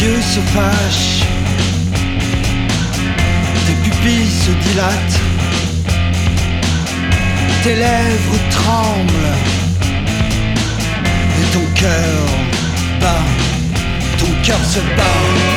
yeux se fâchent, tes pupilles se dilatent, tes lèvres tremblent. Et ton cœur bat, ton cœur se bat.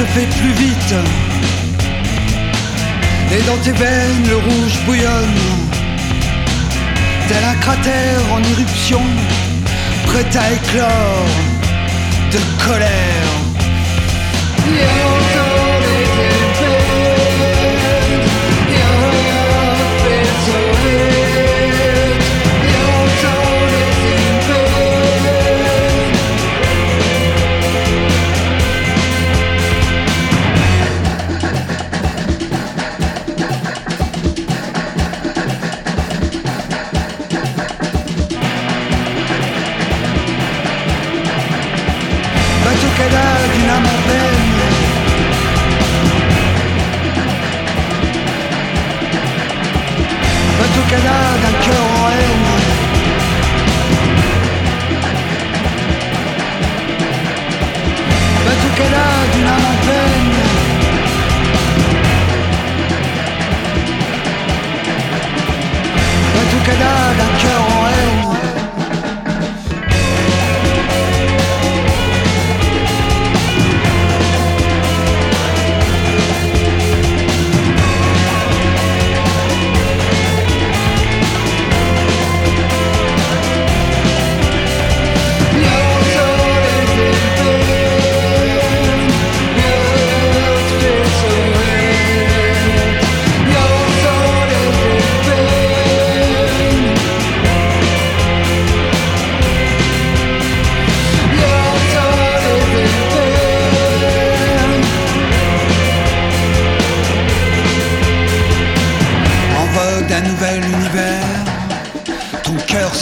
Se fait plus vite. Et dans tes veines le rouge bouillonne. Tel un cratère en éruption Prêt à éclore de colère quedar d'une âme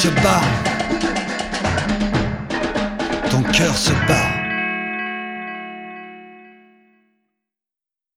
se bat. Ton cœur se bat.